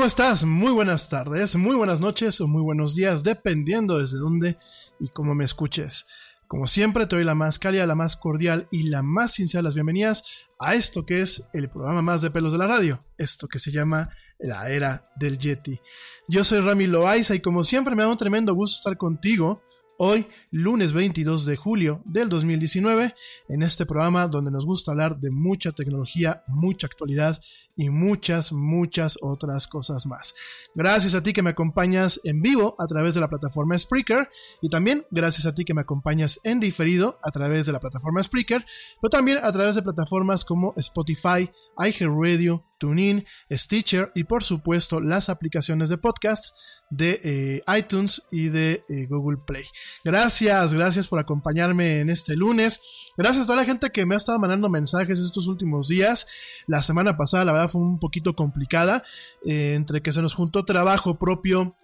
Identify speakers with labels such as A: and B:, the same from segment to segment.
A: ¿Cómo estás? Muy buenas tardes, muy buenas noches o muy buenos días, dependiendo desde dónde y cómo me escuches. Como siempre, te doy la más cálida, la más cordial y la más sincera las bienvenidas a esto que es el programa más de pelos de la radio, esto que se llama la era del Yeti. Yo soy Rami Loaiza y como siempre me da un tremendo gusto estar contigo hoy, lunes 22 de julio del 2019, en este programa donde nos gusta hablar de mucha tecnología, mucha actualidad y muchas, muchas otras cosas más. Gracias a ti que me acompañas en vivo a través de la plataforma Spreaker y también gracias a ti que me acompañas en diferido a través de la plataforma Spreaker, pero también a través de plataformas como Spotify, iHeartRadio, TuneIn, Stitcher y por supuesto las aplicaciones de podcast de eh, iTunes y de eh, Google Play. Gracias, gracias por acompañarme en este lunes. Gracias a toda la gente que me ha estado mandando mensajes estos últimos días. La semana pasada, la verdad, fue un poquito complicada, eh, entre que se nos juntó trabajo propio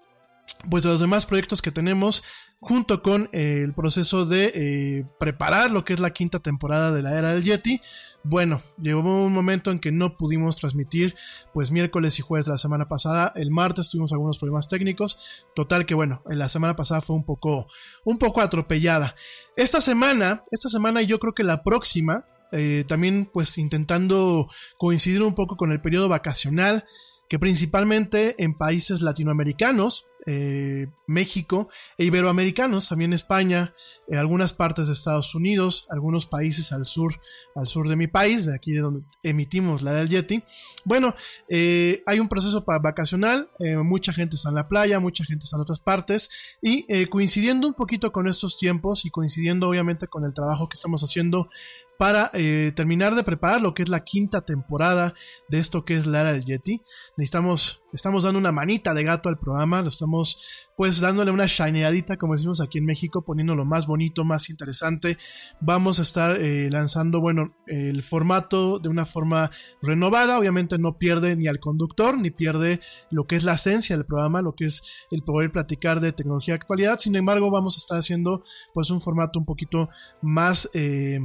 A: pues de los demás proyectos que tenemos junto con eh, el proceso de eh, preparar lo que es la quinta temporada de la era del Yeti. Bueno, llegó un momento en que no pudimos transmitir pues miércoles y jueves de la semana pasada. El martes tuvimos algunos problemas técnicos. Total que bueno, en la semana pasada fue un poco, un poco atropellada. Esta semana, esta semana yo creo que la próxima, eh, también pues intentando coincidir un poco con el periodo vacacional, que principalmente en países latinoamericanos, eh, México e iberoamericanos, también España, en algunas partes de Estados Unidos, algunos países al sur, al sur de mi país, de aquí de donde emitimos la del Yeti. Bueno, eh, hay un proceso vacacional, eh, mucha gente está en la playa, mucha gente está en otras partes, y coincidiendo un poquito con estos tiempos y coincidiendo obviamente con el trabajo que estamos haciendo para eh, terminar de preparar lo que es la quinta temporada de esto que es Lara del Yeti. Necesitamos, estamos dando una manita de gato al programa, lo estamos pues dándole una shineadita, como decimos aquí en México, poniéndolo más bonito, más interesante. Vamos a estar eh, lanzando, bueno, el formato de una forma renovada, obviamente no pierde ni al conductor, ni pierde lo que es la esencia del programa, lo que es el poder platicar de tecnología de actualidad, sin embargo vamos a estar haciendo pues un formato un poquito más... Eh,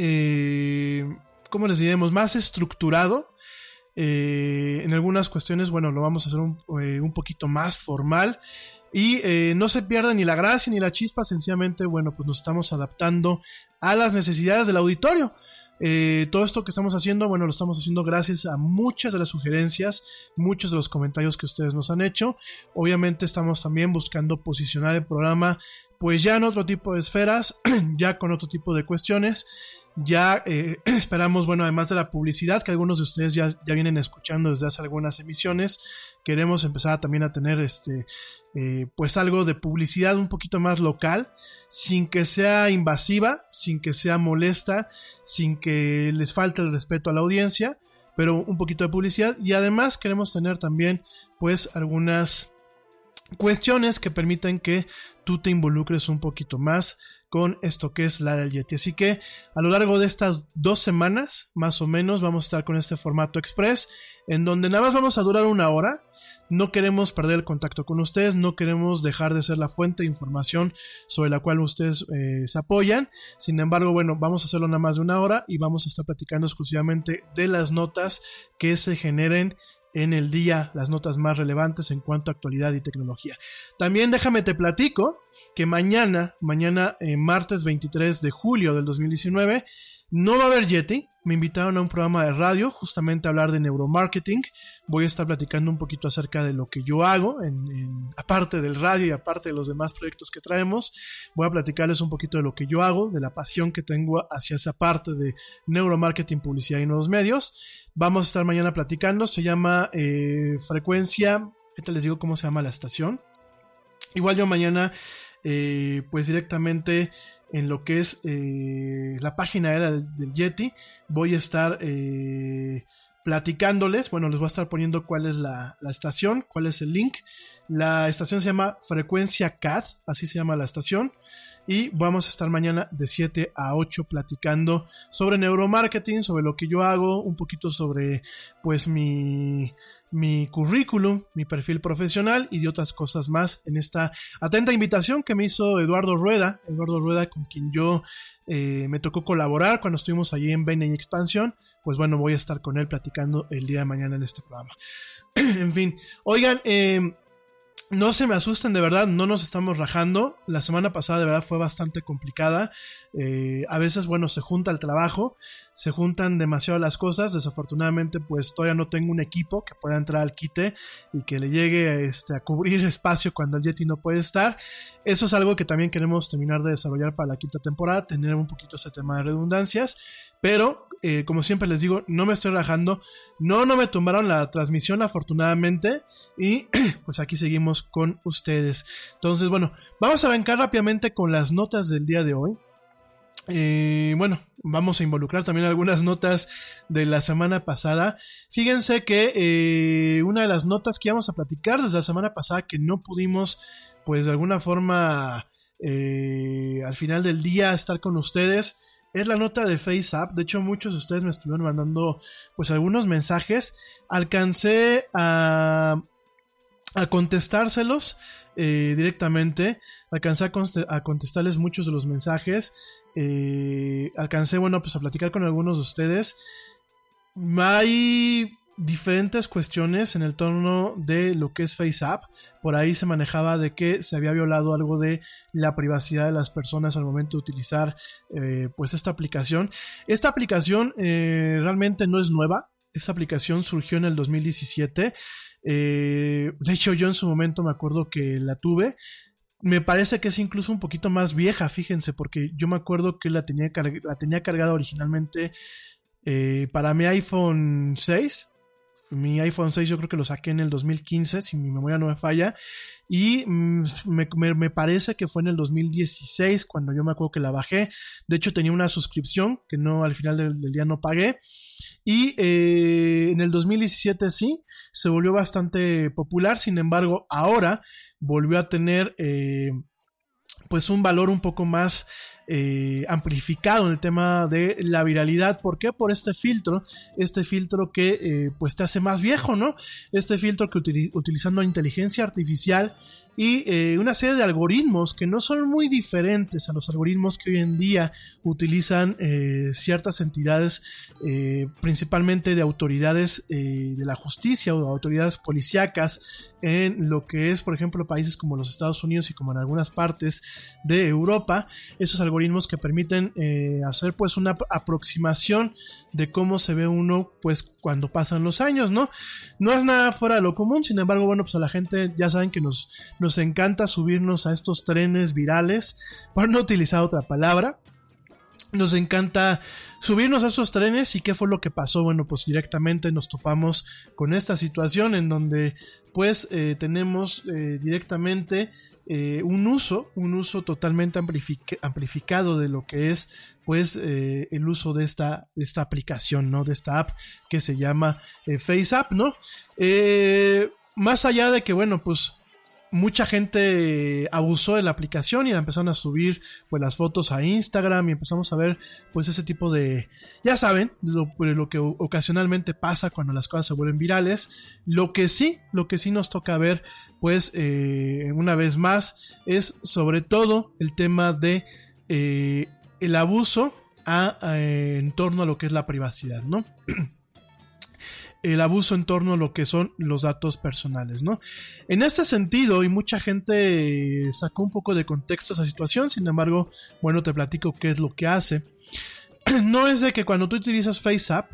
A: eh, ¿cómo les diremos? Más estructurado. Eh, en algunas cuestiones, bueno, lo vamos a hacer un, eh, poquito más formal. Y eh, no se pierda ni la gracia ni la chispa, sencillamente, bueno, pues nos estamos adaptando a las necesidades del auditorio. todo esto que estamos haciendo, bueno, lo estamos haciendo gracias a muchas de las sugerencias, muchos de los comentarios que ustedes nos han hecho. Obviamente estamos también buscando posicionar el programa, pues ya en otro tipo de esferas, ya con otro tipo de cuestiones. Ya eh, esperamos, bueno, además de la publicidad que algunos de ustedes ya, ya, vienen escuchando desde hace algunas emisiones, queremos empezar también a tener este, eh, pues algo de publicidad un poquito más local, sin que sea invasiva, sin que sea molesta, sin que les falte el respeto a la audiencia, pero un poquito de publicidad. Y además queremos tener también pues algunas cuestiones que permitan que tú te involucres un poquito más con esto que es la del Yeti. Así que a lo largo de estas dos semanas, más o menos, vamos a estar con este formato express, en donde nada más vamos a durar una hora. No queremos perder el contacto con ustedes, no queremos dejar de ser la fuente de información sobre la cual ustedes eh, se apoyan. Sin embargo, bueno, vamos a hacerlo nada más de una hora y vamos a estar platicando exclusivamente de las notas que se generen en el día las notas más relevantes en cuanto a actualidad y tecnología. También déjame te platico que mañana, mañana eh, martes 23 de julio del 2019, no va a haber Yeti. Me invitaron a un programa de radio justamente a hablar de neuromarketing. Voy a estar platicando un poquito acerca de lo que yo hago, en, aparte del radio y aparte de los demás proyectos que traemos. Voy a platicarles un poquito de lo que yo hago, de la pasión que tengo hacia esa parte de neuromarketing, publicidad y nuevos medios. Vamos a estar mañana platicando. Se llama eh, Frecuencia. Ahorita les digo cómo se llama la estación. Igual yo mañana, eh, pues directamente en lo que es eh, la página del, del, Yeti, voy a estar eh, platicándoles, bueno, les voy a estar poniendo cuál es la, la, estación, cuál es el link. La estación se llama Frecuencia CAD, así se llama la estación. Y vamos a estar mañana de 7 a 8 platicando sobre neuromarketing, sobre lo que yo hago, un poquito sobre pues mi mi currículum, mi perfil profesional y de otras cosas más en esta atenta invitación que me hizo Eduardo Rueda, Eduardo Rueda con quien yo eh, me tocó colaborar cuando estuvimos allí en Bene y Expansión, pues bueno, voy a estar con él platicando el día de mañana en este programa. en fin, oigan, eh, no se me asusten, de verdad, no nos estamos rajando. La semana pasada de verdad fue bastante complicada. Eh, a veces, bueno, se junta el trabajo, se juntan demasiado las cosas. Desafortunadamente, pues todavía no tengo un equipo que pueda entrar al quite y que le llegue este, a cubrir espacio cuando el Yeti no puede estar. Eso es algo que también queremos terminar de desarrollar para la quinta temporada, tener un poquito ese tema de redundancias. Pero, eh, como siempre les digo, no me estoy rajando. No, no me tumbaron la transmisión, afortunadamente. Y pues aquí seguimos con ustedes. Entonces, bueno, vamos a arrancar rápidamente con las notas del día de hoy. Eh, bueno, vamos a involucrar también algunas notas de la semana pasada. Fíjense que eh, una de las notas que íbamos a platicar desde la semana pasada que no pudimos, pues de alguna forma, al final del día estar con ustedes es la nota de FaceApp. De hecho, muchos de ustedes me estuvieron mandando pues algunos mensajes. Alcancé a, a contestárselos eh, directamente. Alcancé a, contestarles muchos de los mensajes. Eh, alcancé, bueno, pues a platicar con algunos de ustedes. Hay diferentes cuestiones en el torno de lo que es FaceApp. Por ahí se manejaba de que se había violado algo de la privacidad de las personas al momento de utilizar eh, pues esta aplicación. Esta aplicación eh, realmente no es nueva. Esta aplicación surgió en el 2017. Eh, de hecho, yo en su momento me acuerdo que la tuve. Me parece que es incluso un poquito más vieja, fíjense, porque yo me acuerdo que la tenía, la tenía cargada originalmente para mi iPhone 6. Mi iPhone 6 yo creo que lo saqué en el 2015, si mi memoria no me falla. Y me, me- parece que fue en el 2016 cuando yo me acuerdo que la bajé. De hecho tenía una suscripción que no al final del, del día no pagué. Y eh, en el 2017 sí, se volvió bastante popular. Sin embargo, ahora volvió a tener eh, pues un valor un poco más eh, amplificado en el tema de la viralidad. ¿Por qué? Por este filtro, este filtro que eh, pues te hace más viejo, ¿no? Este filtro que utili- utilizando inteligencia artificial y eh, una serie de algoritmos que no son muy diferentes a los algoritmos que hoy en día utilizan eh, ciertas entidades, eh, principalmente de autoridades de la justicia o autoridades policíacas en lo que es, por ejemplo, países como los Estados Unidos y como en algunas partes de Europa, esos algoritmos que permiten hacer pues una ap- aproximación de cómo se ve uno pues cuando pasan los años, ¿no? No es nada fuera de lo común, sin embargo, bueno, pues a la gente ya saben que nos encanta subirnos a estos trenes virales, por no utilizar otra palabra. Nos encanta subirnos a esos trenes y qué fue lo que pasó. Bueno, pues directamente nos topamos con esta situación en donde pues eh, tenemos eh, directamente eh, un uso, un uso totalmente amplific- amplificado de lo que es pues el uso de esta, de esta aplicación, ¿no? De esta app que se llama eh, FaceApp, ¿no? Más allá de que, bueno, pues mucha gente abusó de la aplicación y empezaron a subir pues las fotos a Instagram y empezamos a ver pues ese tipo de ya saben lo, lo que ocasionalmente pasa cuando las cosas se vuelven virales. Lo que sí lo que sí nos toca ver pues eh, una vez más es sobre todo el tema de eh, el abuso en torno a lo que es la privacidad no el abuso en torno a lo que son los datos personales, ¿no? En este sentido, y mucha gente sacó un poco de contexto esa situación, sin embargo, bueno, te platico qué es lo que hace. No es de que cuando tú utilizas FaceApp,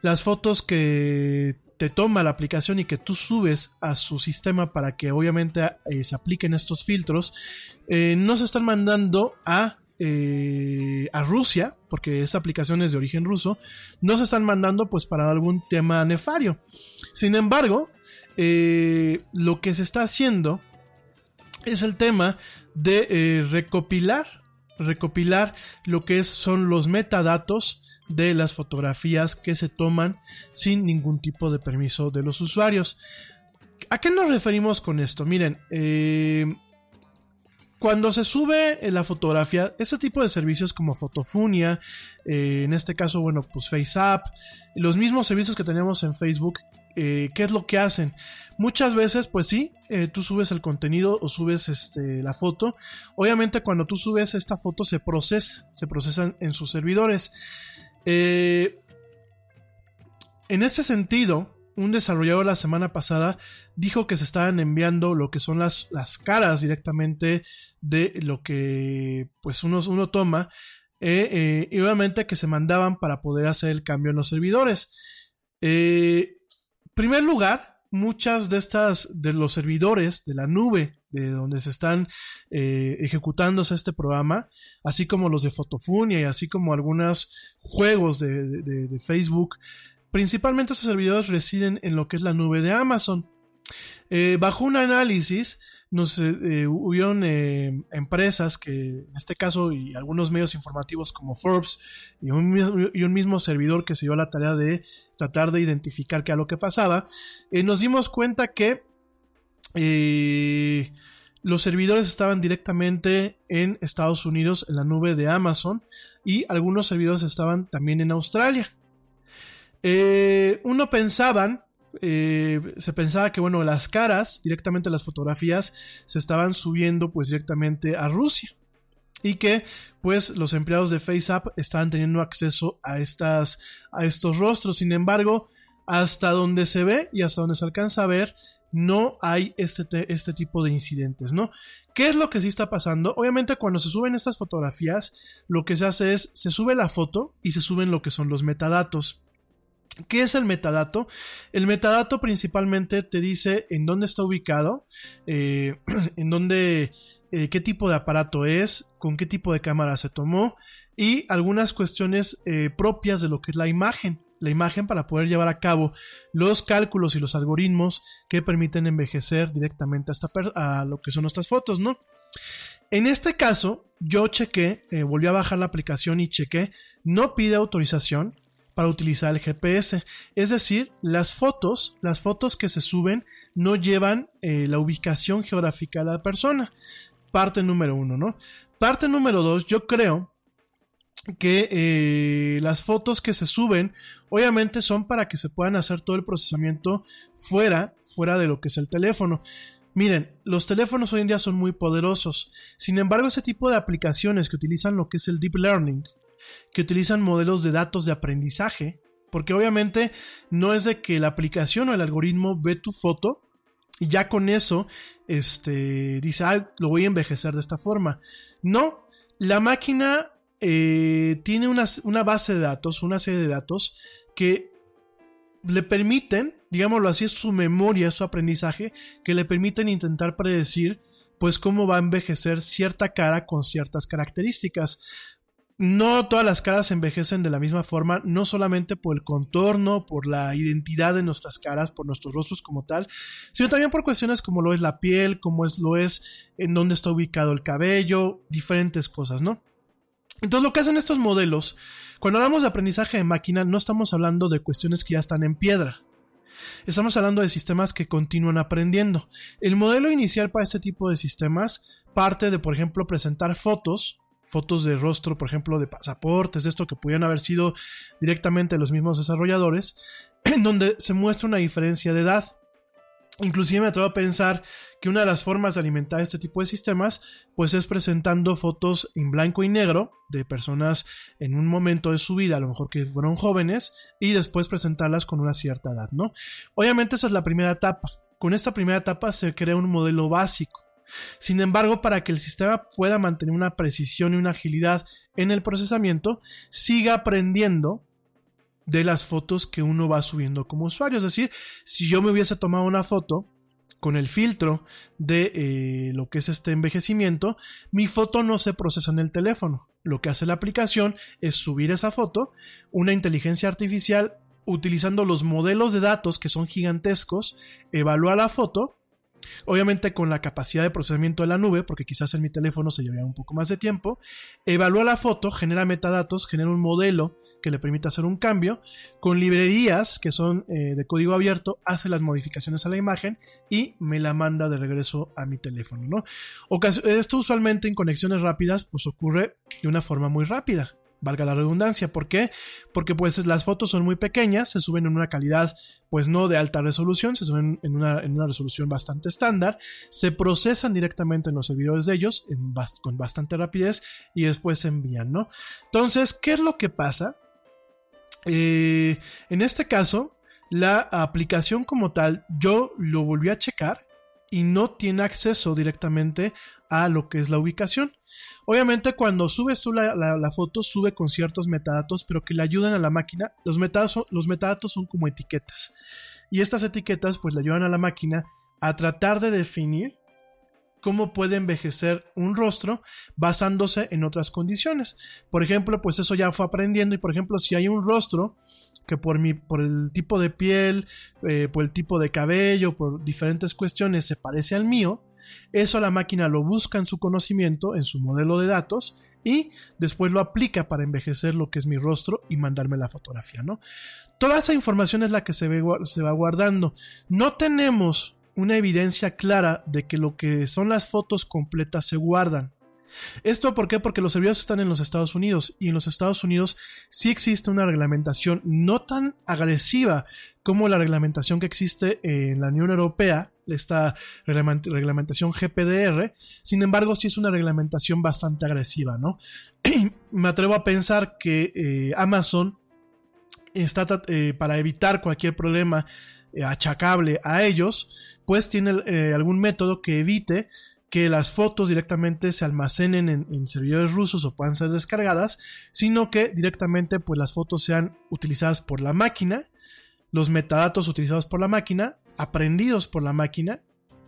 A: las fotos que te toma la aplicación y que tú subes a su sistema para que obviamente eh, se apliquen estos filtros, eh, no se están mandando a eh, a Rusia, porque esa aplicación es de origen ruso, no se están mandando pues para algún tema nefario. Sin embargo, eh, lo que se está haciendo es el tema de eh, recopilar, recopilar lo que es, son los metadatos de las fotografías que se toman sin ningún tipo de permiso de los usuarios. ¿A qué nos referimos con esto? Miren, eh, cuando se sube la fotografía, ese tipo de servicios como Fotofunia, eh, en este caso, bueno, pues FaceApp, los mismos servicios que tenemos en Facebook, eh, ¿qué es lo que hacen? Muchas veces, pues sí, eh, tú subes el contenido o subes este, la foto. Obviamente, cuando tú subes esta foto, se procesa, se procesan en sus servidores. Eh, en este sentido, un desarrollador la semana pasada dijo que se estaban enviando lo que son las, las caras directamente de lo que pues uno, uno toma eh, eh, y obviamente que se mandaban para poder hacer el cambio en los servidores. Eh, primer lugar, muchas de estas de los servidores de la nube de donde se están eh, ejecutándose este programa, así como los de Fotofunia y así como algunos juegos de, de, de Facebook, principalmente estos servidores residen en lo que es la nube de Amazon. Eh, bajo un análisis, nos eh, hubieron eh, empresas que, en este caso, y algunos medios informativos como Forbes y un, y un, mismo servidor que se dio la tarea de tratar de identificar qué era lo que pasaba, eh, nos dimos cuenta que eh, los servidores estaban directamente en Estados Unidos, en la nube de Amazon, y algunos servidores estaban también en Australia. Eh, uno pensaban eh, se pensaba que, bueno, las caras, directamente las fotografías, se estaban subiendo pues directamente a Rusia. Y que pues los empleados de FaceApp estaban teniendo acceso a, estas, a estos rostros. Sin embargo, hasta donde se ve y hasta donde se alcanza a ver, no hay este, este tipo de incidentes, ¿no? ¿Qué es lo que sí está pasando? Obviamente cuando se suben estas fotografías, lo que se hace es, se sube la foto y se suben lo que son los metadatos. ¿Qué es el metadato? El metadato principalmente te dice en dónde está ubicado, eh, en dónde, eh, qué tipo de aparato es, con qué tipo de cámara se tomó y algunas cuestiones eh, propias de lo que es la imagen la imagen para poder llevar a cabo los cálculos y los algoritmos que permiten envejecer directamente a, a lo que son nuestras fotos, ¿no? En este caso, yo chequé, volví a bajar la aplicación y chequé, no pide autorización para utilizar el GPS. Es decir, las fotos, las fotos que se suben no llevan eh, la ubicación geográfica de la persona. Parte número uno, ¿no? Parte número dos, yo creo que eh, las fotos que se suben obviamente son para que se puedan hacer todo el procesamiento fuera, fuera de lo que es el teléfono. Miren, los teléfonos hoy en día son muy poderosos. Sin embargo, ese tipo de aplicaciones que utilizan lo que es el deep learning, que utilizan modelos de datos de aprendizaje, porque obviamente no es de que la aplicación o el algoritmo ve tu foto y ya con eso este, dice, ah, lo voy a envejecer de esta forma. No, la máquina eh, tiene una, una base de datos, una serie de datos que le permiten, digámoslo así, su memoria, su aprendizaje, que le permiten intentar predecir pues cómo va a envejecer cierta cara con ciertas características. No todas las caras envejecen de la misma forma, no solamente por el contorno, por la identidad de nuestras caras, por nuestros rostros como tal, sino también por cuestiones como lo es la piel, como es lo es en dónde está ubicado el cabello, diferentes cosas, ¿no? Entonces lo que hacen estos modelos, cuando hablamos de aprendizaje de máquina, no estamos hablando de cuestiones que ya están en piedra. Estamos hablando de sistemas que continúan aprendiendo. El modelo inicial para este tipo de sistemas parte de, por ejemplo, presentar fotos, fotos de rostro, por ejemplo, de pasaportes, esto que pudieran haber sido directamente los mismos desarrolladores, en donde se muestra una diferencia de edad. Inclusive me atrevo a pensar que una de las formas de alimentar este tipo de sistemas pues es presentando fotos en blanco y negro de personas en un momento de su vida, a lo mejor que fueron jóvenes, y después presentarlas con una cierta edad, ¿no? Obviamente esa es la primera etapa. Con esta primera etapa se crea un modelo básico. Sin embargo, para que el sistema pueda mantener una precisión y una agilidad en el procesamiento, siga aprendiendo de las fotos que uno va subiendo como usuario. Es decir, si yo me hubiese tomado una foto con el filtro de eh, lo que es este envejecimiento, mi foto no se procesa en el teléfono. Lo que hace la aplicación es subir esa foto, una inteligencia artificial utilizando los modelos de datos que son gigantescos, evalúa la foto Obviamente con la capacidad de procesamiento de la nube, porque quizás en mi teléfono se llevaría un poco más de tiempo, evalúa la foto, genera metadatos, genera un modelo que le permite hacer un cambio, con librerías que son eh, de código abierto, hace las modificaciones a la imagen y me la manda de regreso a mi teléfono, ¿no? Esto usualmente en conexiones rápidas pues ocurre de una forma muy rápida valga la redundancia. ¿Por qué? Porque pues las fotos son muy pequeñas, se suben en una calidad pues no de alta resolución, se suben en una, resolución bastante estándar, se procesan directamente en los servidores de ellos con bastante rapidez y después se envían, ¿no? Entonces, ¿qué es lo que pasa? Eh, en este caso, la aplicación como tal, yo lo volví a checar y no tiene acceso directamente a lo que es la ubicación. Obviamente cuando subes tú la, foto, sube con ciertos metadatos, pero que le ayudan a la máquina. Los metadatos, son como etiquetas. Y estas etiquetas pues le ayudan a la máquina a tratar de definir cómo puede envejecer un rostro basándose en otras condiciones. Por ejemplo, pues eso ya fue aprendiendo y por ejemplo, si hay un rostro que por, mi, por el tipo de piel, eh, por el tipo de cabello, por diferentes cuestiones se parece al mío, eso la máquina lo busca en su conocimiento, en su modelo de datos, y después lo aplica para envejecer lo que es mi rostro y mandarme la fotografía, ¿no? Toda esa información es la que se, va guardando. No tenemos una evidencia clara de que lo que son las fotos completas se guardan. ¿Esto por qué? Porque los servidores están en los Estados Unidos y en los Estados Unidos sí existe una reglamentación no tan agresiva como la reglamentación que existe en la Unión Europea, esta reglamentación GPDR, sin embargo sí es una reglamentación bastante agresiva, ¿no? Me atrevo a pensar que eh, Amazon está eh, para evitar cualquier problema eh, achacable a ellos, pues tiene algún método que evite que las fotos directamente se almacenen en, servidores rusos o puedan ser descargadas, sino que directamente pues las fotos sean utilizadas por la máquina, los metadatos utilizados por la máquina, aprendidos por la máquina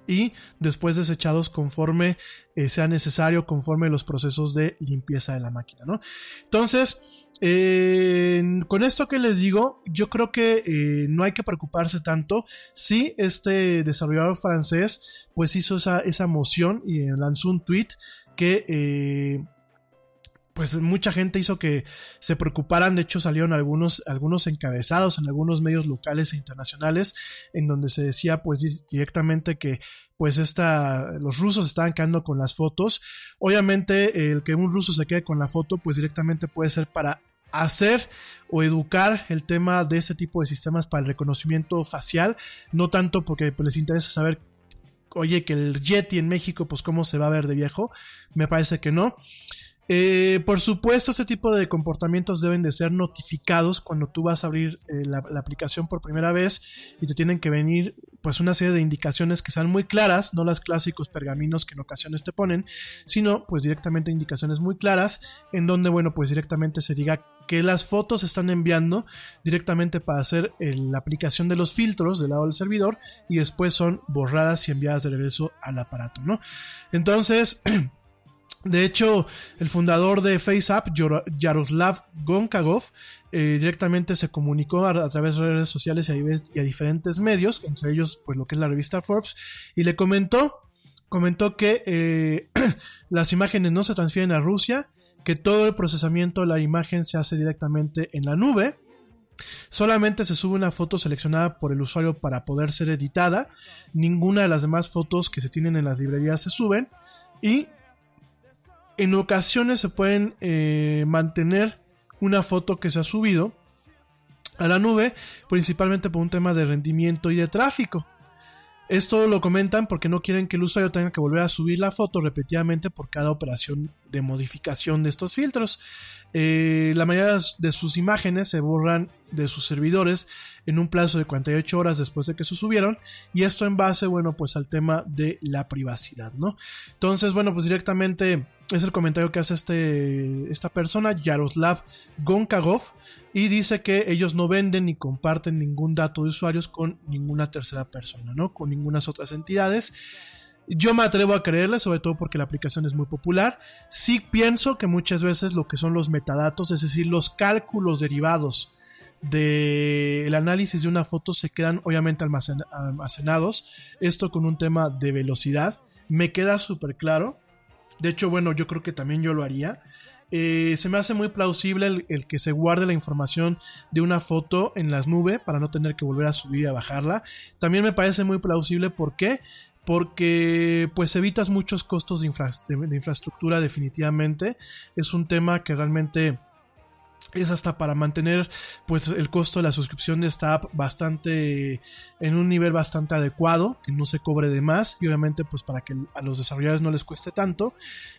A: y después desechados conforme eh, sea necesario, conforme los procesos de limpieza de la máquina, ¿no? Entonces, con esto que les digo, yo creo que eh, no hay que preocuparse tanto. Si este desarrollador francés pues hizo esa, esa moción y lanzó un tweet que eh, pues mucha gente hizo que se preocuparan. De hecho, salieron algunos, algunos encabezados en algunos medios locales e internacionales, en donde se decía, pues, directamente que, pues, esta, los rusos estaban quedando con las fotos. Obviamente, el que un ruso se quede con la foto, pues, directamente puede ser para hacer o educar el tema de ese tipo de sistemas para el reconocimiento facial, no tanto porque pues, les interesa saber oye, que el Yeti en México, pues cómo se va a ver de viejo, me parece que no. Eh, por supuesto, este tipo de comportamientos deben de ser notificados cuando tú vas a abrir eh, la, aplicación por primera vez y te tienen que venir pues una serie de indicaciones que sean muy claras, no las clásicos pergaminos que en ocasiones te ponen, sino pues directamente indicaciones muy claras en donde bueno pues directamente se diga que las fotos se están enviando directamente para hacer la aplicación de los filtros del lado del servidor y después son borradas y enviadas de regreso al aparato, ¿no? Entonces De hecho, el fundador de FaceApp, Yaroslav Gonkagov, eh, directamente se comunicó a, través de redes sociales y a, diferentes medios, entre ellos pues lo que es la revista Forbes, y le comentó, comentó que eh, las imágenes no se transfieren a Rusia, que todo el procesamiento de la imagen se hace directamente en la nube, Solamente se sube una foto seleccionada por el usuario para poder ser editada. Ninguna de las demás fotos que se tienen en las librerías se suben. Y en ocasiones se pueden eh, mantener una foto que se ha subido a la nube, principalmente por un tema de rendimiento y de tráfico. Esto lo comentan porque no quieren que el usuario tenga que volver a subir la foto repetidamente por cada operación de modificación de estos filtros. Eh, la mayoría de sus imágenes se borran de sus servidores en un plazo de 48 horas después de que se subieron y esto en base, bueno, pues al tema de la privacidad, ¿no? Entonces, bueno, pues directamente es el comentario que hace este, esta persona, Yaroslav Gonkagov, y dice que ellos no venden ni comparten ningún dato de usuarios con ninguna tercera persona, ¿no? Con ninguna otras entidades. Yo me atrevo a creerle, sobre todo porque la aplicación es muy popular. Sí pienso que muchas veces lo que son los metadatos, es decir, los cálculos derivados del análisis de una foto se quedan obviamente almacenados. Esto con un tema de velocidad. Me queda súper claro. De hecho, bueno, yo creo que también yo lo haría. Eh, se me hace muy plausible el, que se guarde la información de una foto en las nubes para no tener que volver a subir y a bajarla. También me parece muy plausible, ¿por qué? Porque pues evitas muchos costos de infraestructura definitivamente. Es un tema que realmente es hasta para mantener pues el costo de la suscripción de esta app bastante en un nivel bastante adecuado que no se cobre de más y obviamente pues para que a los desarrolladores no les cueste tanto.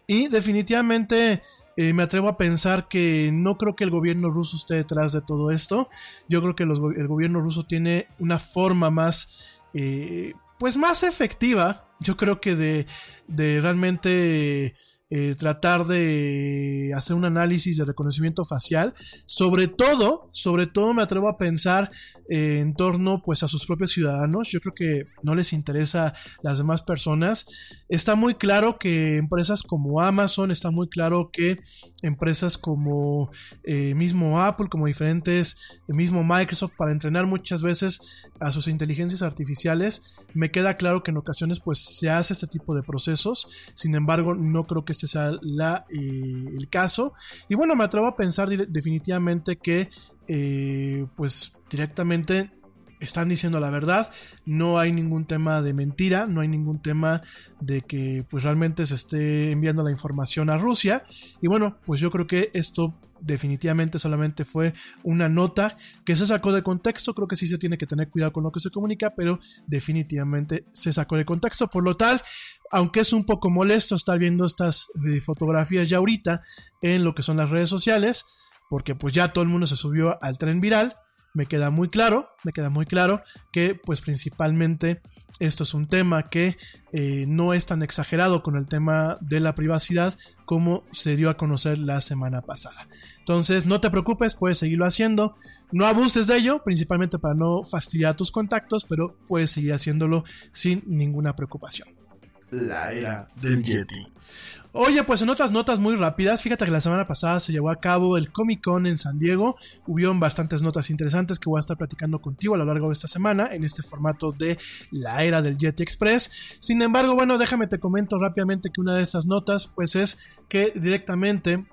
A: Y definitivamente eh, me atrevo a pensar que no creo que el gobierno ruso esté detrás de todo esto. Yo creo que el gobierno ruso tiene una forma más eh, pues más efectiva yo creo que de, de realmente eh, tratar de hacer un análisis de reconocimiento facial. Sobre todo, sobre todo me atrevo a pensar eh, en torno pues a sus propios ciudadanos. Yo creo que no les interesa las demás personas. Está muy claro que empresas como Amazon, está muy claro que empresas como eh, mismo Apple, como diferentes, mismo Microsoft, para entrenar muchas veces a sus inteligencias artificiales, me queda claro que en ocasiones pues se hace este tipo de procesos, sin embargo no creo que este sea eh, el caso. Y bueno, me atrevo a pensar definitivamente que eh, pues directamente están diciendo la verdad, no hay ningún tema de mentira, no hay ningún tema de que pues realmente se esté enviando la información a Rusia. Y bueno, pues yo creo que esto definitivamente solamente fue una nota que se sacó de contexto, creo que sí se tiene que tener cuidado con lo que se comunica, pero definitivamente se sacó de contexto, por lo tal, aunque es un poco molesto estar viendo estas eh, fotografías ya ahorita en lo que son las redes sociales, porque pues ya todo el mundo se subió al tren viral, me queda muy claro, me queda muy claro que pues principalmente esto es un tema que eh, no es tan exagerado con el tema de la privacidad como se dio a conocer la semana pasada. Entonces no te preocupes, puedes seguirlo haciendo, no abuses de ello, principalmente para no fastidiar a tus contactos, pero puedes seguir haciéndolo sin ninguna preocupación.
B: La era del Yeti.
A: Oye, pues en otras notas muy rápidas, fíjate que la semana pasada se llevó a cabo el Comic Con en San Diego. Hubieron bastantes notas interesantes que voy a estar platicando contigo a lo largo de esta semana en este formato de la era del Jet Express. Sin embargo, bueno, déjame te comento rápidamente que una de estas notas, pues es que directamente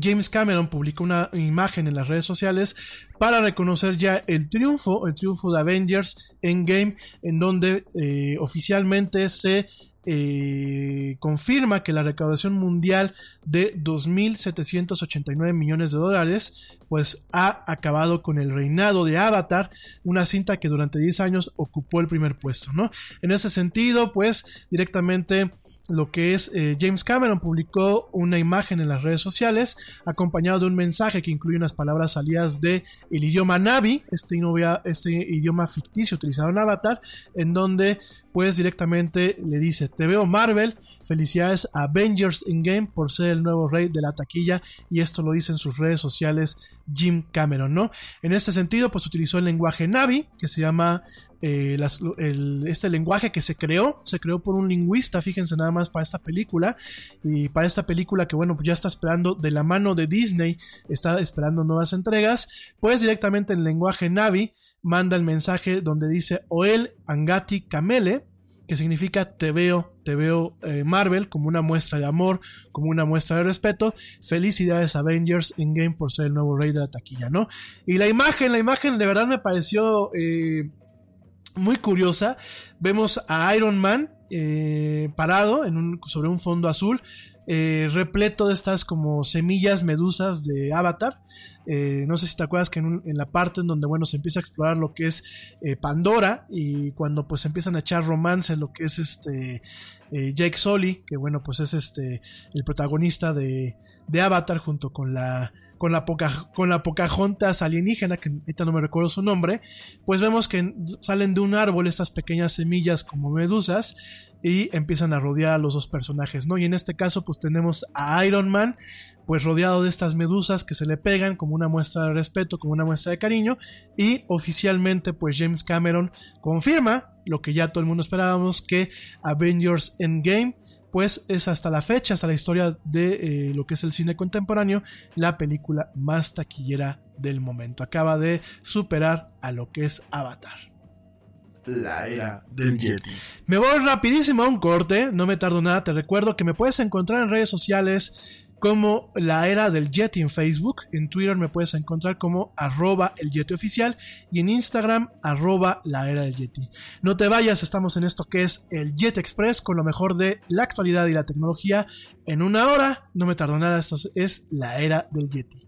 A: James Cameron publicó una imagen en las redes sociales para reconocer ya el triunfo, el triunfo de Avengers Endgame, en donde eh, oficialmente se eh, confirma que la recaudación mundial de 2.789 millones de dólares pues ha acabado con el reinado de Avatar, una cinta que durante 10 años ocupó el primer puesto, ¿no? En ese sentido, pues directamente lo que es eh, James Cameron publicó una imagen en las redes sociales acompañado de un mensaje que incluye unas palabras salidas de el idioma Navi, este, este idioma ficticio utilizado en Avatar, en donde pues directamente le dice, te veo Marvel, felicidades a Avengers in Game por ser el nuevo rey de la taquilla y esto lo dice en sus redes sociales Jim Cameron, ¿no? En este sentido pues utilizó el lenguaje Navi que se llama eh, este lenguaje que se creó, se creó por un lingüista, fíjense nada más para esta película, y para esta película que bueno, pues ya está esperando de la mano de Disney, está esperando nuevas entregas, pues directamente en lenguaje Navi manda el mensaje donde dice Oel Angati Kamele, que significa te veo, te veo eh, Marvel como una muestra de amor, como una muestra de respeto. Felicidades Avengers in Game por ser el nuevo rey de la taquilla, ¿no? Y la imagen, la imagen de verdad me pareció eh, muy curiosa. Vemos a Iron Man eh, parado en un, sobre un fondo azul. Eh, repleto de estas como semillas medusas de Avatar. Eh, no sé si te acuerdas que en, la parte en donde bueno se empieza a explorar lo que es Pandora y cuando pues empiezan a echar romance lo que es este Jake Sully, que bueno pues es este el protagonista de, de Avatar junto con la con la, poca, con la Pocahontas alienígena, que ahorita no me recuerdo su nombre, pues vemos que salen de un árbol estas pequeñas semillas como medusas y empiezan a rodear a los dos personajes, ¿no? Y en este caso pues tenemos a Iron Man pues rodeado de estas medusas que se le pegan como una muestra de respeto, como una muestra de cariño y oficialmente pues James Cameron confirma lo que ya todo el mundo esperábamos que Avengers Endgame pues es hasta la fecha, hasta la historia de eh, lo que es el cine contemporáneo, la película más taquillera del momento. Acaba de superar a lo que es Avatar.
B: La era del Yeti.
A: Me voy rapidísimo a un corte, no me tardo nada, te recuerdo que me puedes encontrar en redes sociales como la era del Yeti en Facebook. En Twitter me puedes encontrar como arroba el Yeti oficial y en Instagram arroba la era del Yeti. No te vayas, estamos en esto que es el Jet Express con lo mejor de la actualidad y la tecnología en una hora. No me tardo nada, esto es la era del Yeti.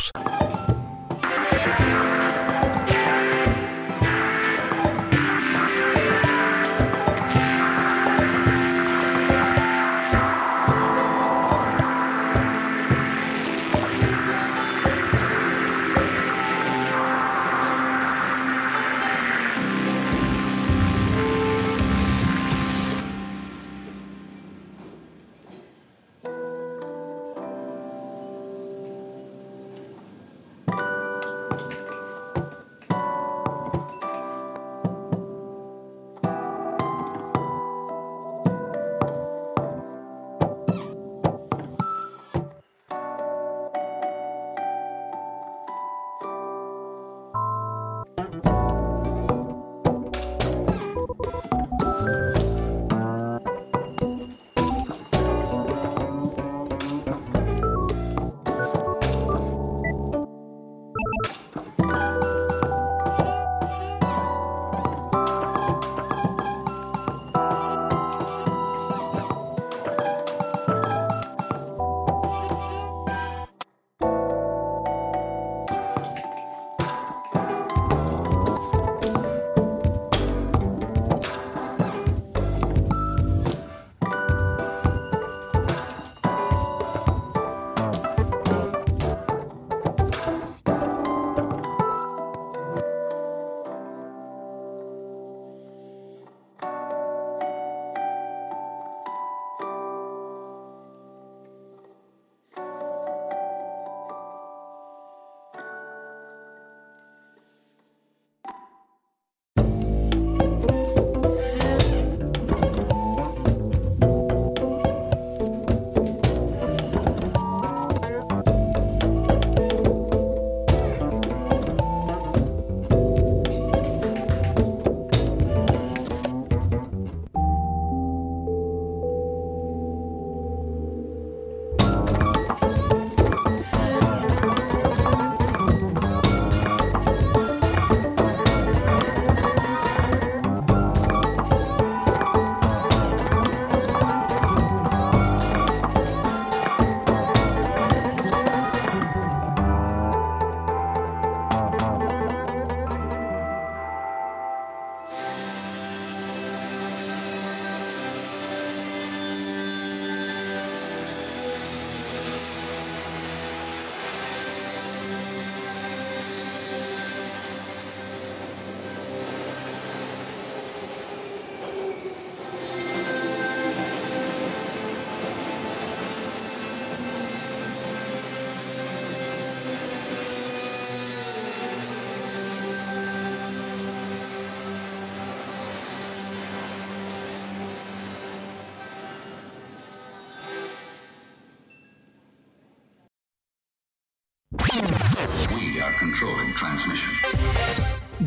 C: Plus.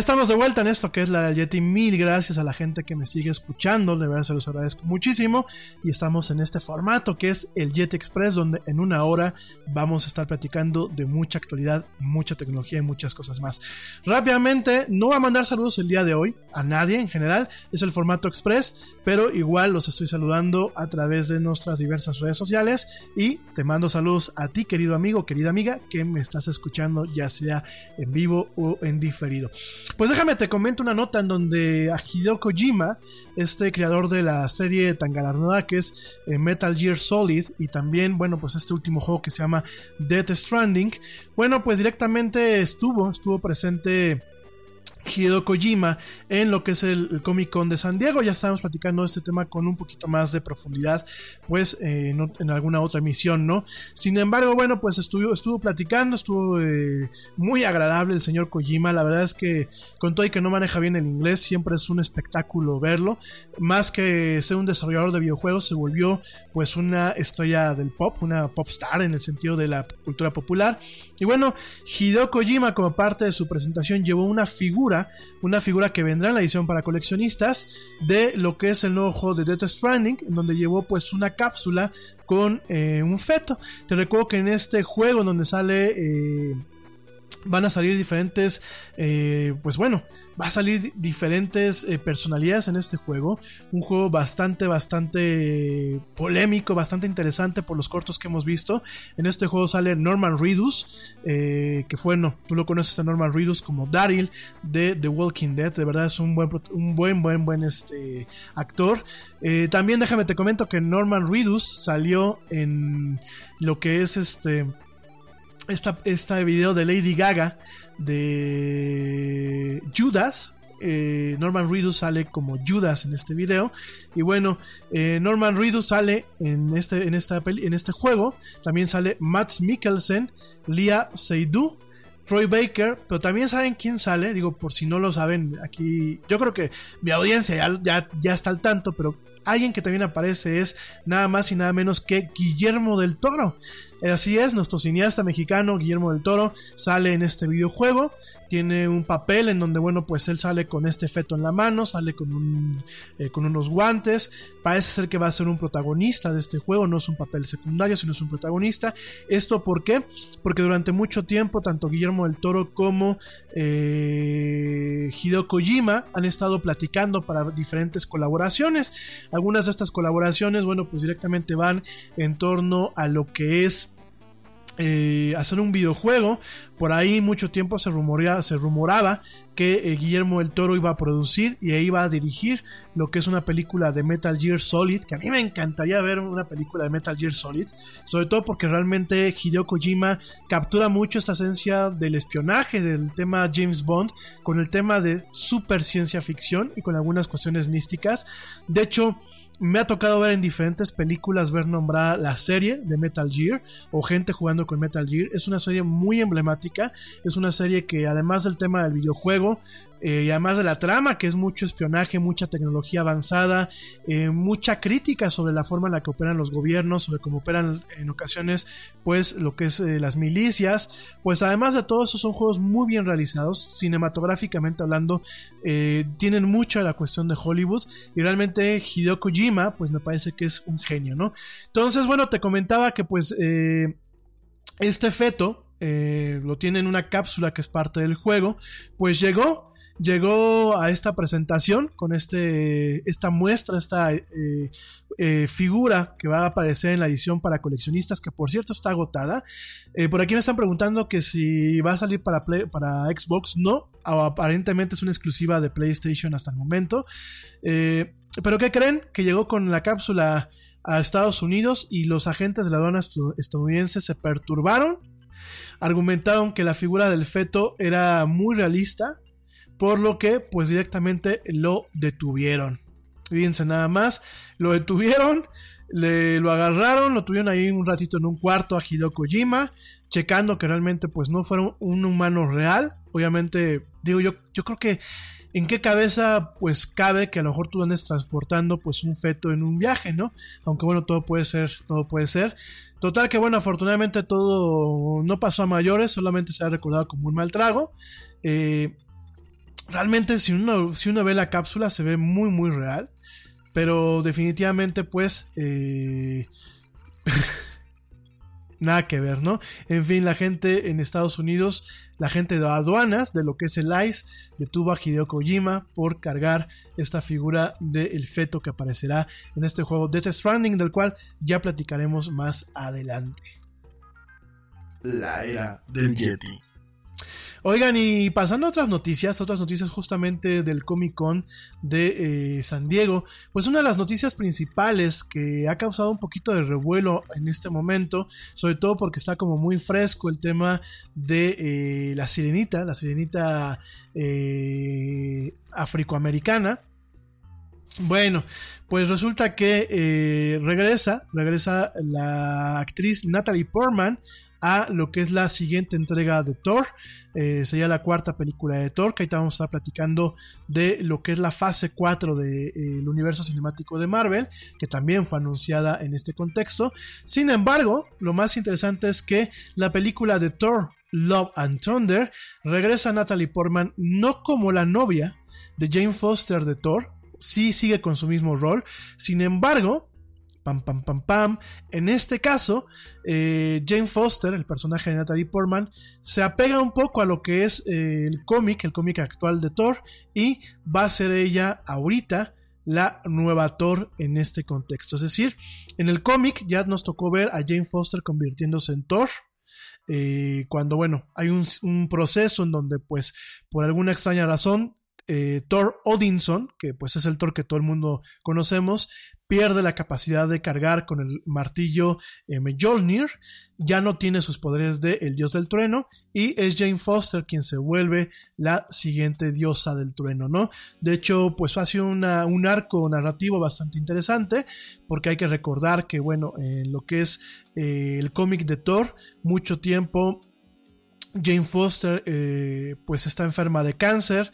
A: Estamos de vuelta en esto que es la Yeti. Mil gracias a la gente que me sigue escuchando. De verdad se los agradezco muchísimo. Y estamos en este formato que es el Yeti Express, donde en una hora vamos a estar platicando de mucha actualidad, mucha tecnología y muchas cosas más. Rápidamente, no voy a mandar saludos el día de hoy a nadie en general. Es el formato Express, pero igual los estoy saludando a través de nuestras diversas redes sociales. Y te mando saludos a ti, querido amigo, querida amiga, que me estás escuchando, ya sea en vivo o en diferido. Pues déjame te comento una nota en donde a Hideo Kojima, este creador de la serie tan galardonada que es eh, Metal Gear Solid y también, bueno, pues este último juego que se llama Death Stranding, bueno, pues directamente estuvo, estuvo presente Hideo Kojima en lo que es el, Comic Con de San Diego. Ya estábamos platicando este tema con un poquito más de profundidad, pues eh, en alguna otra emisión, ¿no? Sin embargo, bueno, pues estuvo, estuvo platicando, estuvo eh, muy agradable el señor Kojima. La verdad es que con todo y que no maneja bien el inglés, siempre es un espectáculo verlo. Más que ser un desarrollador de videojuegos, se volvió pues una estrella del pop, una pop star en el sentido de la cultura popular. Y bueno, Hideo Kojima como parte de su presentación llevó una figura, una figura que vendrá en la edición para coleccionistas de lo que es el nuevo juego de Death Stranding, donde llevó pues una cápsula con eh, un feto. Te recuerdo que en este juego donde sale... Eh, van a salir diferentes, eh, pues bueno, va a salir diferentes eh, personalidades en este juego. Un juego bastante, bastante polémico, bastante interesante por los cortos que hemos visto. En este juego sale Norman Reedus, eh, que fue, no, tú lo conoces a Norman Reedus como Daryl de The Walking Dead. De verdad es un buen, un buen, buen, buen este, actor. también déjame te comento que Norman Reedus salió en lo que es este esta, este video de Lady Gaga de Judas. Eh, Norman Reedus sale como Judas en este video. Y bueno, eh, Norman Reedus sale en este, en, esta en este juego. También sale Matt Mikkelsen, Leah Seydoux, Troy Baker. Pero también saben quién sale. Digo, por si no lo saben, aquí yo creo que mi audiencia ya, ya, ya está al tanto. Pero alguien que también aparece es nada más y nada menos que Guillermo del Toro. Así es, nuestro cineasta mexicano Guillermo del Toro sale en este videojuego, tiene un papel en donde, bueno, pues él sale con este feto en la mano, sale con, un, eh, con unos guantes, parece ser que va a ser un protagonista de este juego, no es un papel secundario, sino es un protagonista. ¿Esto por qué? Porque durante mucho tiempo, tanto Guillermo del Toro como eh, Hideo Kojima han estado platicando para diferentes colaboraciones. Algunas de estas colaboraciones, bueno, pues directamente van en torno a lo que es eh, hacer un videojuego. Por ahí mucho tiempo se, rumorea, se rumoraba que eh, Guillermo del Toro iba a producir y iba a dirigir lo que es una película de Metal Gear Solid, que a mí me encantaría ver una película de Metal Gear Solid, sobre todo porque realmente Hideo Kojima captura mucho esta esencia del espionaje, del tema James Bond, con el tema de super ciencia ficción y con algunas cuestiones místicas. De hecho, me ha tocado ver en diferentes películas ver nombrada la serie de Metal Gear o gente jugando con Metal Gear. Es una serie muy emblemática, es una serie que además del tema del videojuego, eh, y además de la trama, que es mucho espionaje, mucha tecnología avanzada, eh, mucha crítica sobre la forma en la que operan los gobiernos, sobre cómo operan en ocasiones, pues lo que es eh, las milicias, pues además de todo eso son juegos muy bien realizados, cinematográficamente hablando, tienen mucho la cuestión de Hollywood. Y realmente Hideo Kojima, pues me parece que es un genio, ¿no? Entonces, bueno, te comentaba que pues este feto, lo tiene en una cápsula que es parte del juego, pues llegó llegó a esta presentación con este, esta muestra, esta eh, eh, figura que va a aparecer en la edición para coleccionistas, que por cierto está agotada. Eh, por aquí me están preguntando que si va a salir para, para Xbox, no, aparentemente es una exclusiva de PlayStation hasta el momento. pero ¿qué creen? Que llegó con la cápsula a Estados Unidos y los agentes de la aduana estadounidense se perturbaron. Argumentaron que la figura del feto era muy realista, por lo que pues directamente lo detuvieron. Fíjense nada más, lo detuvieron, le, lo agarraron, lo tuvieron ahí un ratito en un cuarto a Hideo Kojima, checando que realmente pues no fuera un humano real. Obviamente, digo yo, yo creo que en qué cabeza pues cabe que a lo mejor tú andes transportando pues un feto en un viaje, ¿no? Aunque bueno, todo puede ser, todo puede ser. Total que bueno, afortunadamente todo no pasó a mayores, solamente se ha recordado como un mal trago. Eh, realmente si uno, si uno ve la cápsula se ve muy muy real. Pero definitivamente pues... Eh, nada que ver, ¿no? En fin, la gente en Estados Unidos, la gente de aduanas, de lo que es el ICE, detuvo a Hideo Kojima por cargar esta figura del feto que aparecerá en este juego Death Stranding, del cual ya platicaremos más adelante.
B: La era del Yeti.
A: Oigan, y pasando a otras noticias, otras noticias justamente del Comic Con de eh, San Diego, pues una de las noticias principales que ha causado un poquito de revuelo en este momento, sobre todo porque está como muy fresco el tema de eh, la sirenita, la sirenita eh, afroamericana. Bueno, pues resulta que regresa, regresa la actriz Natalie Portman a lo que es la siguiente entrega de Thor. Eh, sería la cuarta película de Thor, que ahorita vamos a estar platicando de lo que es la fase 4 del eh, universo cinemático de Marvel, que también fue anunciada en este contexto. Sin embargo, lo más interesante es que la película de Thor, Love and Thunder, regresa a Natalie Portman no como la novia de Jane Foster de Thor, sí sigue con su mismo rol, sin embargo, Pam, pam, pam, pam. En este caso, eh, Jane Foster, el personaje de Natalie Portman, se apega un poco a lo que es eh, el cómic, el cómic actual de Thor, y va a ser ella ahorita la nueva Thor en este contexto. Es decir, en el cómic ya nos tocó ver a Jane Foster convirtiéndose en Thor. Eh, cuando, bueno, hay un, un proceso en donde, pues, por alguna extraña razón, Thor Odinson, que pues es el Thor que todo el mundo conocemos, pierde la capacidad de cargar con el martillo eh, Mjolnir, ya no tiene sus poderes de el dios del trueno y es Jane Foster quien se vuelve la siguiente diosa del trueno, ¿no? De hecho, pues ha sido un arco narrativo bastante interesante porque hay que recordar que, bueno, en lo que es eh, el cómic de Thor, mucho tiempo Jane Foster eh, pues está enferma de cáncer.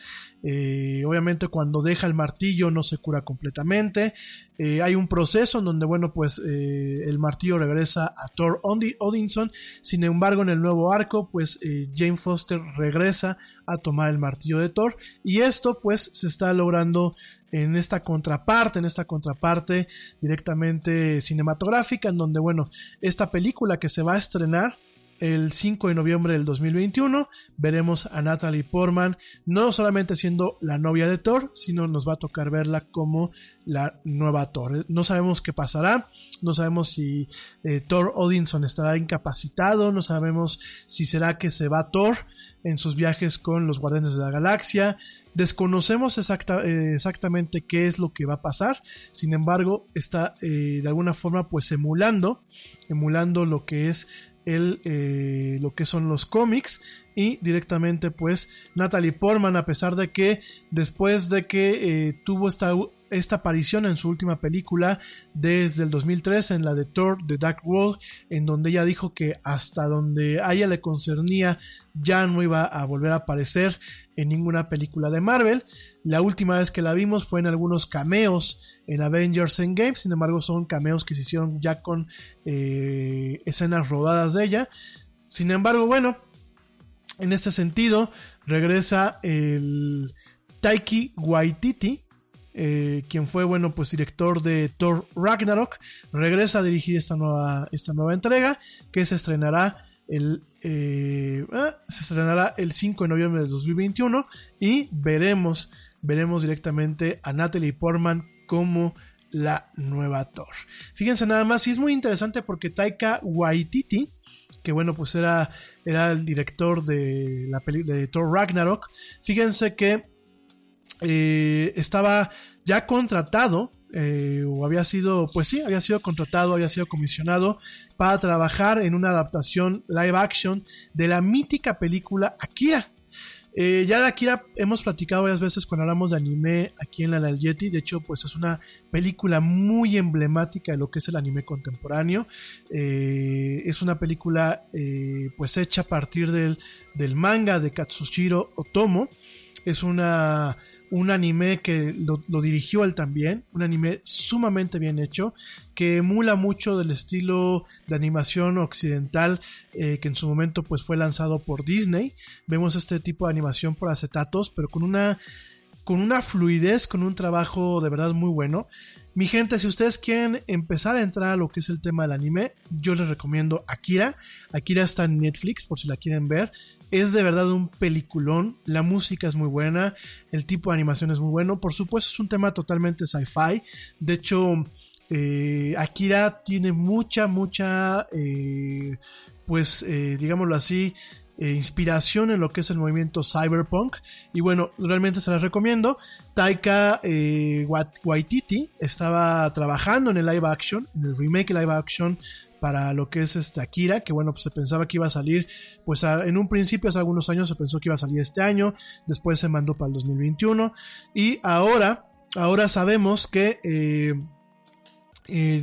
A: Eh, obviamente cuando deja el martillo no se cura completamente. Eh, hay un proceso en donde bueno pues el martillo regresa a Thor Odinson. Sin embargo en el nuevo arco pues Jane Foster regresa a tomar el martillo de Thor. Y esto pues se está logrando en esta contraparte, en esta contraparte directamente cinematográfica en donde bueno esta película que se va a estrenar el 5 de noviembre del 2021 veremos a Natalie Portman no solamente siendo la novia de Thor, sino nos va a tocar verla como la nueva Thor. No sabemos qué pasará, no sabemos si eh, Thor Odinson estará incapacitado, no sabemos si será que se va Thor en sus viajes con los Guardianes de la Galaxia. Desconocemos eh, exactamente qué es lo que va a pasar, sin embargo está eh, de alguna forma pues emulando, emulando lo que es el, eh, lo que son los cómics y directamente pues Natalie Portman a pesar de que después de que eh, tuvo esta, esta aparición en su última película desde el 2003 en la de Thor The Dark World en donde ella dijo que hasta donde a ella le concernía ya no iba a volver a aparecer en ninguna película de Marvel la última vez que la vimos fue en algunos cameos en Avengers Endgame, sin embargo son cameos que se hicieron ya con eh, escenas rodadas de ella. Sin embargo, bueno, en este sentido regresa el Taiki Waititi, eh, quien fue, bueno, pues director de Thor Ragnarok, regresa a dirigir esta nueva, esta nueva entrega que se estrenará el, eh, se estrenará el 5 de noviembre de 2021 y veremos veremos directamente a Natalie Portman como la nueva Thor. Fíjense nada más, y es muy interesante porque Taika Waititi, que bueno, pues era, era el director de la peli de Thor Ragnarok, fíjense que eh, estaba ya contratado eh, o había sido, pues sí, había sido contratado, había sido comisionado para trabajar en una adaptación live action de la mítica película Akira. Eh, ya de Akira hemos platicado varias veces cuando hablamos de anime aquí en la Yeti. De hecho, pues es una película muy emblemática de lo que es el anime contemporáneo. Eh, es una película eh, pues hecha a partir del, del manga de Katsushiro Otomo. Es una un anime que lo, dirigió él también, un anime sumamente bien hecho, que emula mucho del estilo de animación occidental eh, que en su momento pues fue lanzado por Disney. Vemos este tipo de animación por acetatos, pero con una con una fluidez, con un trabajo de verdad muy bueno. Mi gente, si ustedes quieren empezar a entrar a lo que es el tema del anime, yo les recomiendo Akira. Akira está en Netflix, por si la quieren ver. Es de verdad un peliculón. La música es muy buena. El tipo de animación es muy bueno. Por supuesto, es un tema totalmente sci-fi. De hecho, eh, Akira tiene mucha, mucha, eh, pues, eh, digámoslo así, inspiración en lo que es el movimiento cyberpunk. Y bueno, realmente se las recomiendo. Taika Waititi estaba trabajando en el live action, en el remake live action para lo que es este Akira, que bueno, pues se pensaba que iba a salir, pues en un principio hace algunos años se pensó que iba a salir este año, después se mandó para el 2021 y ahora, ahora sabemos que eh,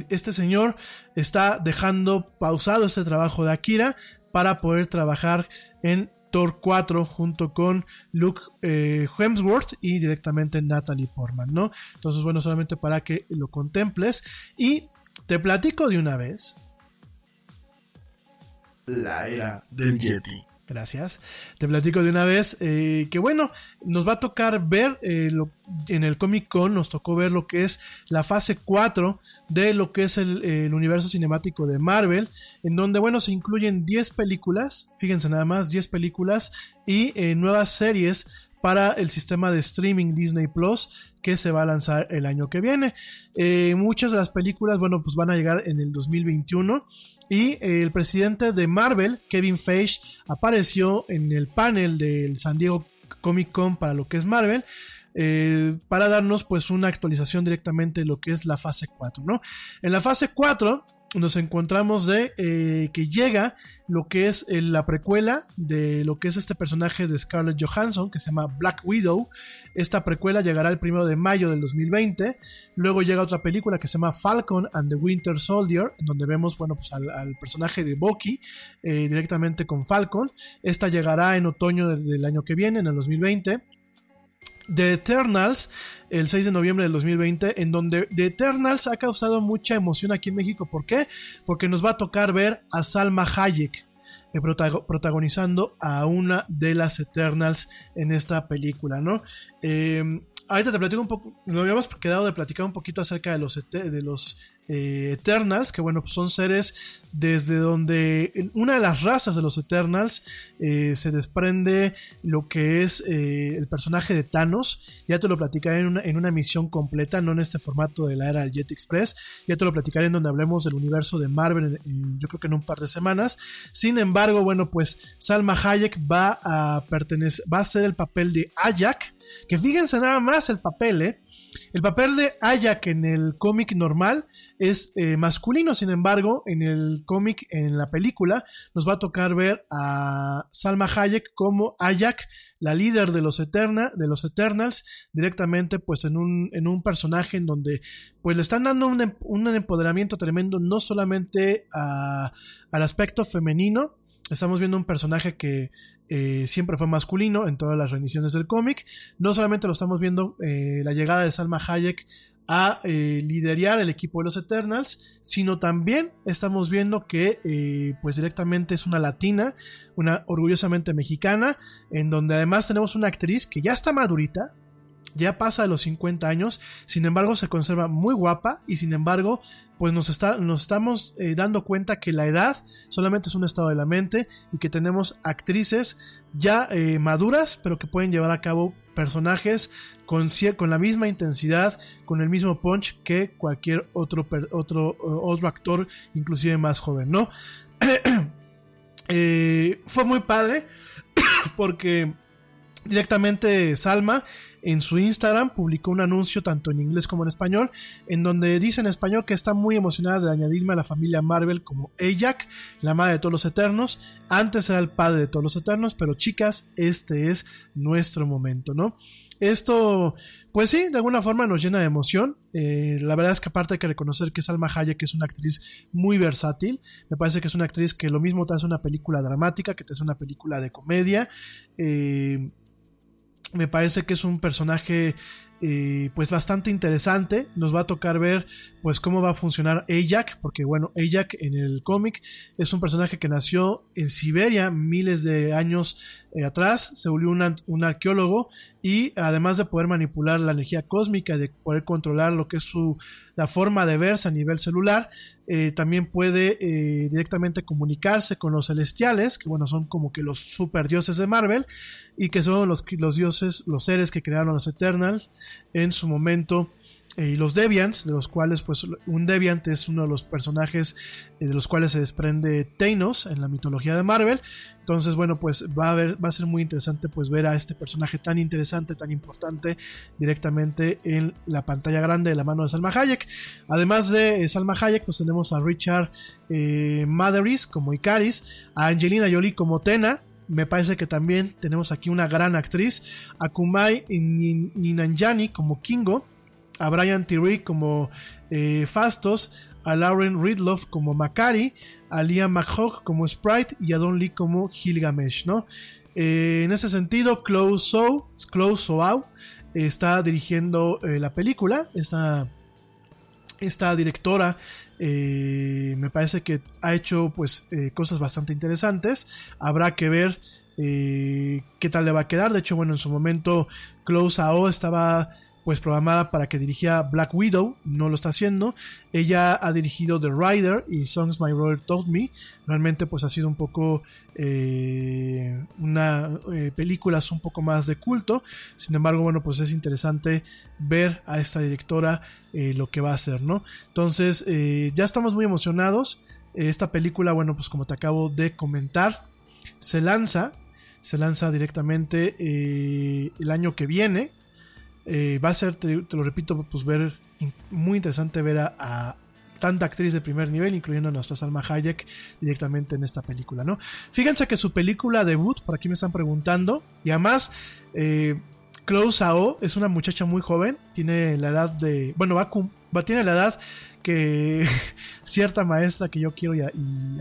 A: este señor está dejando pausado este trabajo de Akira para poder trabajar en Thor 4 junto con Luke eh, Hemsworth y directamente Natalie Portman, ¿no? Entonces, bueno, solamente para que lo contemples y te platico de una vez.
B: La era del Yeti.
A: Gracias. Te platico de una vez eh, que bueno, nos va a tocar ver eh, en el Comic Con, nos tocó ver lo que es la fase 4 de lo que es el, universo cinemático de Marvel, en donde bueno, se incluyen 10 películas, fíjense nada más, 10 películas y eh, nuevas series para el sistema de streaming Disney Plus que se va a lanzar el año que viene. muchas de las películas, bueno, pues van a llegar en el 2021 y el presidente de Marvel, Kevin Feige, apareció en el panel del San Diego Comic Con para lo que es Marvel. Eh, para darnos pues una actualización directamente de lo que es la fase 4, ¿no? En la fase 4 nos encontramos de eh, que llega lo que es eh, la precuela de lo que es este personaje de Scarlett Johansson que se llama Black Widow. Esta precuela llegará el primero de mayo del 2020. Luego llega otra película que se llama Falcon and the Winter Soldier, en donde vemos bueno, pues al, personaje de Bucky eh, directamente con Falcon. Esta llegará en otoño del, del año que viene, en el 2020. The Eternals el 6 de noviembre del 2020, en donde The Eternals ha causado mucha emoción aquí en México. ¿Por qué? Porque nos va a tocar ver a Salma Hayek. Eh, protagonizando a una de las Eternals en esta película, ¿no? Eh, ahorita te platico un poco, nos habíamos quedado de platicar un poquito acerca de los, de los eh, Eternals, que bueno, pues son seres desde donde una de las razas de los Eternals eh, se desprende lo que es eh, el personaje de Thanos. Ya te lo platicaré en una, en una misión completa, no en este formato de la era del Jet Express. Ya te lo platicaré en donde hablemos del universo de Marvel, yo creo que en un par de semanas. Sin embargo, bueno, pues Salma Hayek va a pertenecer, va a ser el papel de Ayak, que fíjense nada más el papel, ¿eh? El papel de Ayak en el cómic normal es eh, masculino, sin embargo, en el cómic, en la película, nos va a tocar ver a Salma Hayek como Ayak, la líder de los, Eterna, de los Eternals, directamente pues en un, en un personaje en donde pues le están dando un, em, empoderamiento tremendo no solamente al aspecto femenino, estamos viendo un personaje que eh, siempre fue masculino en todas las reiniciones del cómic. No solamente lo estamos viendo eh, la llegada de Salma Hayek a eh, liderar el equipo de los Eternals, sino también estamos viendo que pues directamente es una latina, una orgullosamente mexicana, en donde además tenemos una actriz que ya está madurita, ya pasa de los 50 años, sin embargo se conserva muy guapa y sin embargo pues nos, está, nos estamos eh, dando cuenta que la edad solamente es un estado de la mente y que tenemos actrices ya eh, maduras pero que pueden llevar a cabo personajes con, con la misma intensidad, con el mismo punch que cualquier otro, otro, otro actor inclusive más joven, ¿no? Eh, fue muy padre porque directamente Salma en su Instagram publicó un anuncio tanto en inglés como en español, en donde dice en español que está muy emocionada de añadirme a la familia Marvel como Ajak, la madre de todos los eternos. Antes era el padre de todos los eternos, pero chicas, este es nuestro momento, ¿no? Esto, pues sí, de alguna forma nos llena de emoción. Eh, la verdad es que aparte hay que reconocer que Salma Hayek es una actriz muy versátil. Me parece que es una actriz que lo mismo te hace una película dramática, que te hace una película de comedia. Eh, Me parece que es un personaje eh, pues bastante interesante. Nos va a tocar ver pues cómo va a funcionar Ajak, porque bueno, Ajak en el cómic es un personaje que nació en Siberia miles de años eh, atrás, se volvió un, arqueólogo y además de poder manipular la energía cósmica, de poder controlar lo que es su, la forma de verse a nivel celular, eh, también puede eh, directamente comunicarse con los celestiales, que bueno, son como que los super dioses de Marvel y que son los, los dioses, los seres que crearon los Eternals en su momento eh, y los Deviants, de los cuales, pues, un Deviant es uno de los personajes eh, de los cuales se desprende Thanos en la mitología de Marvel. Entonces, bueno, pues va a, ver, va a ser muy interesante, pues, ver a este personaje tan interesante, tan importante, directamente en la pantalla grande de la mano de Salma Hayek. Además de eh, Salma Hayek, pues tenemos a Richard Matheris como Icaris, a Angelina Jolie como Tena, me parece que también tenemos aquí una gran actriz, a Kumai Ninanjani como Kingo, a Brian Tyree como eh, Fastos, a Lauren Ridloff como Macari, a Liam McHugh como Sprite y a Don Lee como Gilgamesh, ¿no? Eh, en ese sentido, Chloe Zhao, está dirigiendo eh, la película, esta, esta directora me parece que ha hecho pues cosas bastante interesantes, habrá que ver qué tal le va a quedar, de hecho bueno en su momento Chloe Zhao estaba pues programada para que dirigía Black Widow, no lo está haciendo. Ella ha dirigido The Rider y Songs My Brother Told Me. Realmente pues ha sido un poco eh, una eh, películas un poco más de culto. Sin embargo, bueno, pues es interesante ver a esta directora eh, lo que va a hacer, ¿no? Entonces, ya estamos muy emocionados. Esta película, bueno, pues como te acabo de comentar, se lanza, se lanza directamente el año que viene eh, va a ser, te, lo repito, pues ver muy interesante ver a, tanta actriz de primer nivel, incluyendo a nuestra Salma Hayek directamente en esta película, ¿no? Fíjense que su película debut, por aquí me están preguntando, y además, eh, Chloe es una muchacha muy joven, tiene la edad de, bueno, va, va tiene la edad que cierta maestra que yo quiero y,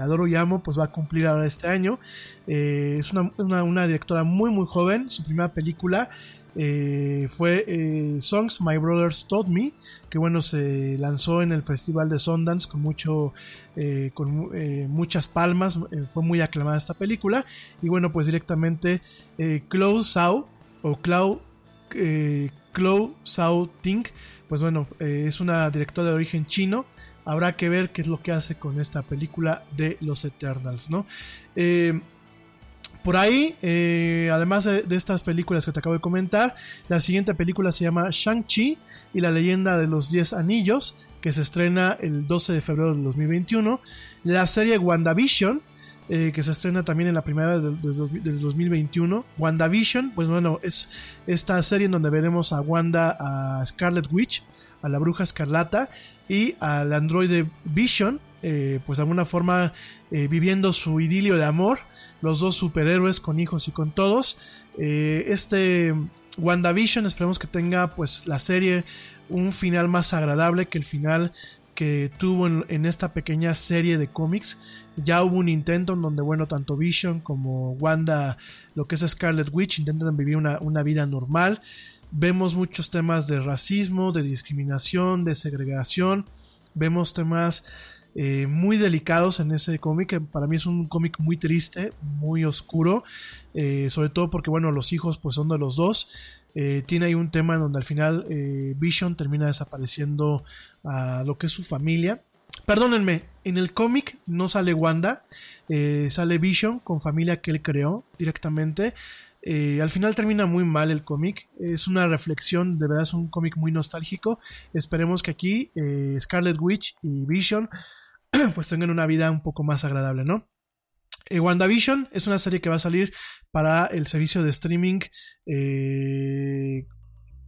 A: adoro y amo, pues va a cumplir ahora este año. Eh, es una, una, directora muy, muy joven. Su primera película eh, fue eh, Songs My Brothers Taught Me, que bueno, se lanzó en el Festival de Sundance con, mucho, eh, con muchas palmas, fue muy aclamada esta película, y bueno, pues directamente Chloe Zhao, o Chloe, Chloe Zhao Ting, pues bueno, es una directora de origen chino, habrá que ver qué es lo que hace con esta película de los Eternals, ¿no? Por ahí, eh, además de, estas películas que te acabo de comentar, la siguiente película se llama Shang-Chi y la leyenda de los 10 anillos, que se estrena el 12 de febrero del 2021. La serie WandaVision, eh, que se estrena también en la primera del, 2021. WandaVision, pues bueno, es esta serie en donde veremos a Wanda, a Scarlet Witch, a la bruja escarlata y al androide Vision, eh, pues de alguna forma viviendo su idilio de amor los dos superhéroes con hijos y con todos. Eh, este WandaVision esperemos que tenga pues la serie un final más agradable que el final que tuvo en, esta pequeña serie de cómics. Ya hubo un intento en donde, bueno, tanto Vision como Wanda, lo que es Scarlet Witch, intentan vivir una, una vida normal. Vemos muchos temas de racismo, de discriminación, de segregación. Vemos temas eh, muy delicados en ese cómic. Para mí es un cómic muy triste, muy oscuro, eh, sobre todo porque, bueno, los hijos pues son de los dos. Eh, tiene ahí un tema en donde al final Vision termina desapareciendo a lo que es su familia. Perdónenme, en el cómic no sale Wanda, sale Vision con familia que él creó directamente. al final termina muy mal el cómic. Es una reflexión, de verdad es un cómic muy nostálgico. Esperemos que aquí Scarlet Witch y Vision pues tengan una vida un poco más agradable, ¿no? Eh, WandaVision es una serie que va a salir para el servicio de streaming eh,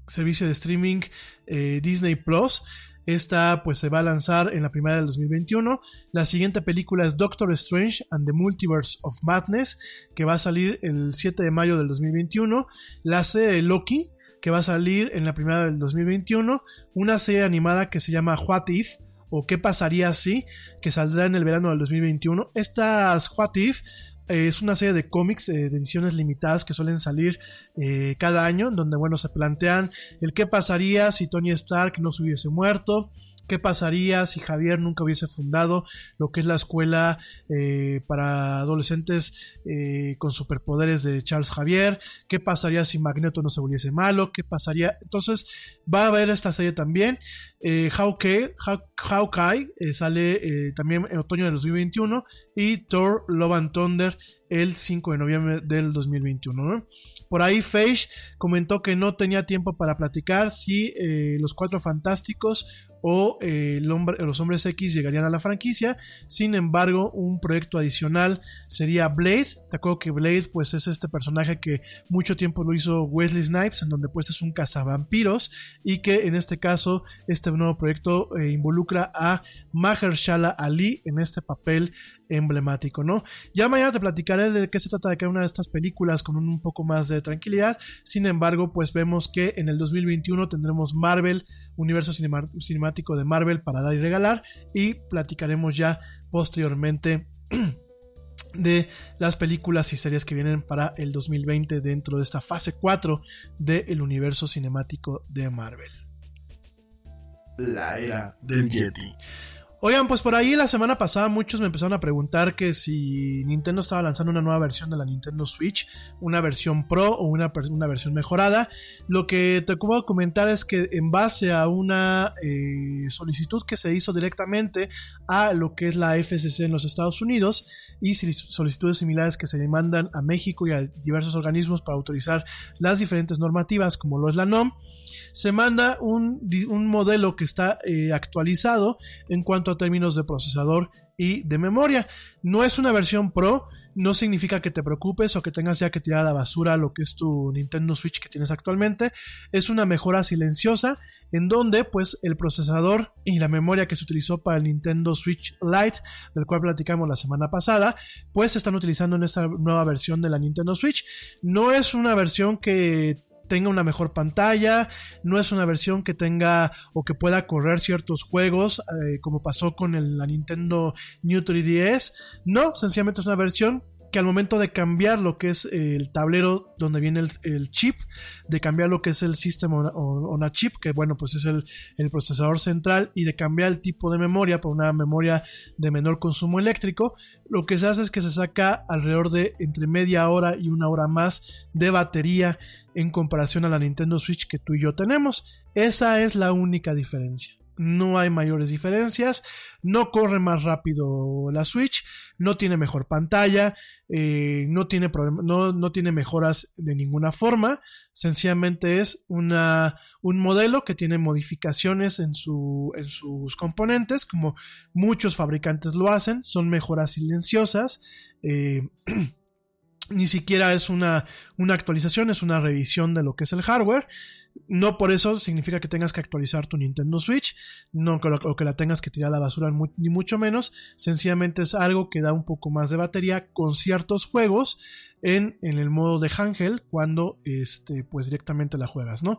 A: servicio de streaming eh, Disney Plus. Esta pues se va a lanzar en la primera del 2021 la siguiente película es Doctor Strange and the Multiverse of Madness que va a salir el 7 de mayo del 2021 la serie Loki que va a salir en la primera del 2021 una serie animada que se llama What If o qué pasaría si, que saldrá en el verano del 2021. Estas What If eh, es una serie de cómics eh, de ediciones limitadas que suelen salir eh, cada año, donde bueno, se plantean el qué pasaría si Tony Stark no se hubiese muerto, qué pasaría si Javier nunca hubiese fundado lo que es la escuela eh, para adolescentes eh, con superpoderes de Charles Javier, qué pasaría si Magneto no se volviese malo, qué pasaría. Entonces va a haber esta serie también. Eh, Hawkeye, Haw- Hawkeye, eh, sale también en otoño del 2021 y Thor Love and Thunder el 5 de noviembre del 2021. ¿no? Por ahí Feige comentó que no tenía tiempo para platicar si los Cuatro Fantásticos o eh, los Hombres X llegarían a la franquicia. Sin embargo, un proyecto adicional sería Blade. Te acuerdo que Blade pues es este personaje que mucho tiempo lo hizo Wesley Snipes, en donde pues es un cazavampiros y que en este caso este nuevo proyecto eh, involucra a Mahershala Ali en este papel emblemático, ¿no? Ya mañana te platicaré de qué se trata de cada una de estas películas con un, poco más de tranquilidad. Sin embargo, pues vemos que en el 2021 tendremos Marvel, universo cinemático de Marvel para dar y regalar y platicaremos ya posteriormente de las películas y series que vienen para el 2020 dentro de esta fase 4 del universo cinemático de Marvel.
B: La era del Yeti.
A: Oigan, pues por ahí la semana pasada muchos me empezaron a preguntar que si Nintendo estaba lanzando una nueva versión de la Nintendo Switch, una versión Pro o una, una versión mejorada. Lo que te puedo comentar es que en base a una eh, solicitud que se hizo directamente a lo que es la FCC en los Estados Unidos y solicitudes similares que se mandan a México y a diversos organismos para autorizar las diferentes normativas como lo es la NOM, se manda un, un modelo que está eh, actualizado en cuanto a términos de procesador y de memoria. No es una versión Pro, no significa que te preocupes o que tengas ya que tirar a la basura lo que es tu Nintendo Switch que tienes actualmente. Es una mejora silenciosa en donde pues el procesador y la memoria que se utilizó para el Nintendo Switch Lite, del cual platicamos la semana pasada, pues se están utilizando en esta nueva versión de la Nintendo Switch. No es una versión que tenga una mejor pantalla, no es una versión que tenga o que pueda correr ciertos juegos eh, como pasó con el- la Nintendo New 3DS, no, sencillamente es una versión que al momento de cambiar lo que es el tablero donde viene el, chip, de cambiar lo que es el on- on a chip, que bueno, pues es el, el procesador central, y de cambiar el tipo de memoria por una memoria de menor consumo eléctrico, lo que se hace es que se saca alrededor de entre media hora y una hora más de batería en comparación a la Nintendo Switch que tú y yo tenemos. Esa es la única diferencia. No hay mayores diferencias, no corre más rápido la Switch, no tiene mejor pantalla, eh, no, tiene no, no tiene mejoras de ninguna forma, sencillamente es una, un modelo que tiene modificaciones en, su, en sus componentes, como muchos fabricantes lo hacen, son mejoras silenciosas. eh, ni siquiera es una, una actualización, es una revisión de lo que es el hardware. No por eso significa que tengas que actualizar tu Nintendo Switch, no que que la tengas que tirar a la basura, ni mucho menos. Sencillamente es algo que da un poco más de batería con ciertos juegos en, en el modo de handheld cuando este, pues directamente la juegas, ¿no?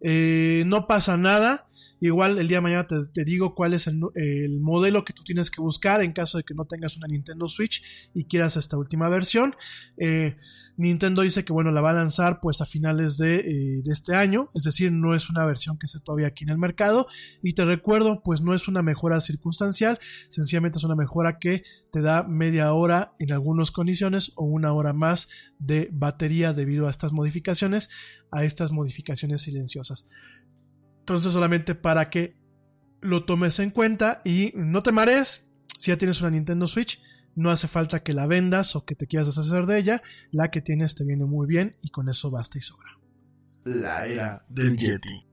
A: Eh, no pasa nada. Igual el día de mañana te, te digo cuál es el, el modelo que tú tienes que buscar en caso de que no tengas una Nintendo Switch y quieras esta última versión. Eh, Nintendo dice que bueno, la va a lanzar pues a finales de, eh, de este año, es decir, no es una versión que esté todavía aquí en el mercado. Y te recuerdo, pues no es una mejora circunstancial, sencillamente es una mejora que te da media hora en algunas condiciones o una hora más de batería debido a estas modificaciones, a estas modificaciones silenciosas. Entonces solamente para que lo tomes en cuenta y no te marees, si ya tienes una Nintendo Switch, no hace falta que la vendas o que te quieras deshacer de ella, la que tienes te viene muy bien y con eso basta y sobra.
B: La era del Yeti.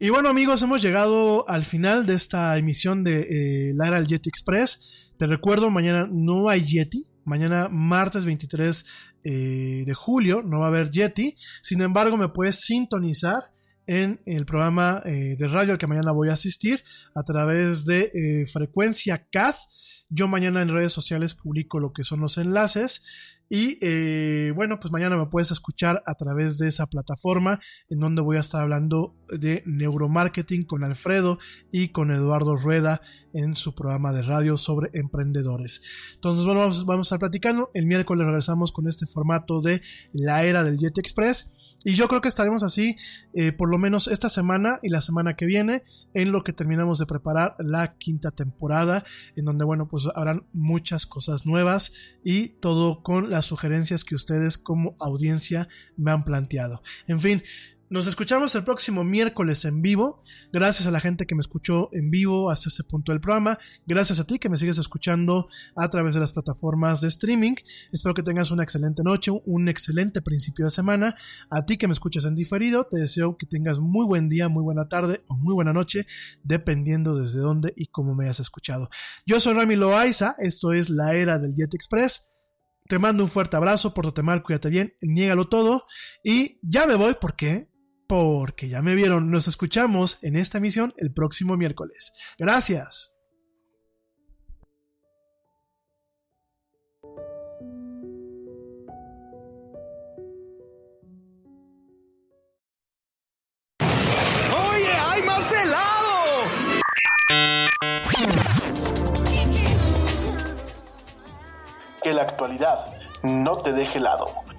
A: Y bueno amigos, hemos llegado al final de esta emisión de eh, la era del Yeti Express. Te recuerdo, mañana no hay Yeti. Mañana martes 23 eh, de julio no va a haber Yeti. Sin embargo, me puedes sintonizar en el programa eh, de radio al que mañana voy a asistir a través de eh, frecuencia CAD. Yo mañana en redes sociales publico lo que son los enlaces Y eh, bueno, pues mañana me puedes escuchar a través de esa plataforma en donde voy a estar hablando de neuromarketing con Alfredo y con Eduardo Rueda en su programa de radio sobre emprendedores. Entonces, bueno, vamos, vamos a estar platicando. El miércoles regresamos con este formato de la era del Jet Express. Y yo creo que estaremos así eh, por lo menos esta semana y la semana que viene en lo que terminamos de preparar la quinta temporada en donde bueno pues habrán muchas cosas nuevas y todo con las sugerencias que ustedes como audiencia me han planteado. En fin, nos escuchamos el próximo miércoles en vivo. Gracias a la gente que me escuchó en vivo hasta este punto del programa. Gracias a ti que me sigues escuchando a través de las plataformas de streaming. Espero que tengas una excelente noche, un excelente principio de semana. A ti que me escuchas en diferido, te deseo que tengas muy buen día, muy buena tarde o muy buena noche, dependiendo desde dónde y cómo me hayas escuchado. Yo soy Rami Loaiza, esto es la era del Jet Express. Te mando un fuerte abrazo, pórtate mal, cuídate bien, niégalo todo. Y ya me voy porque porque ya me vieron, nos escuchamos en esta emisión el próximo miércoles. Gracias.
D: ¡Oye, hay más helado!
B: Que la actualidad no te deje helado.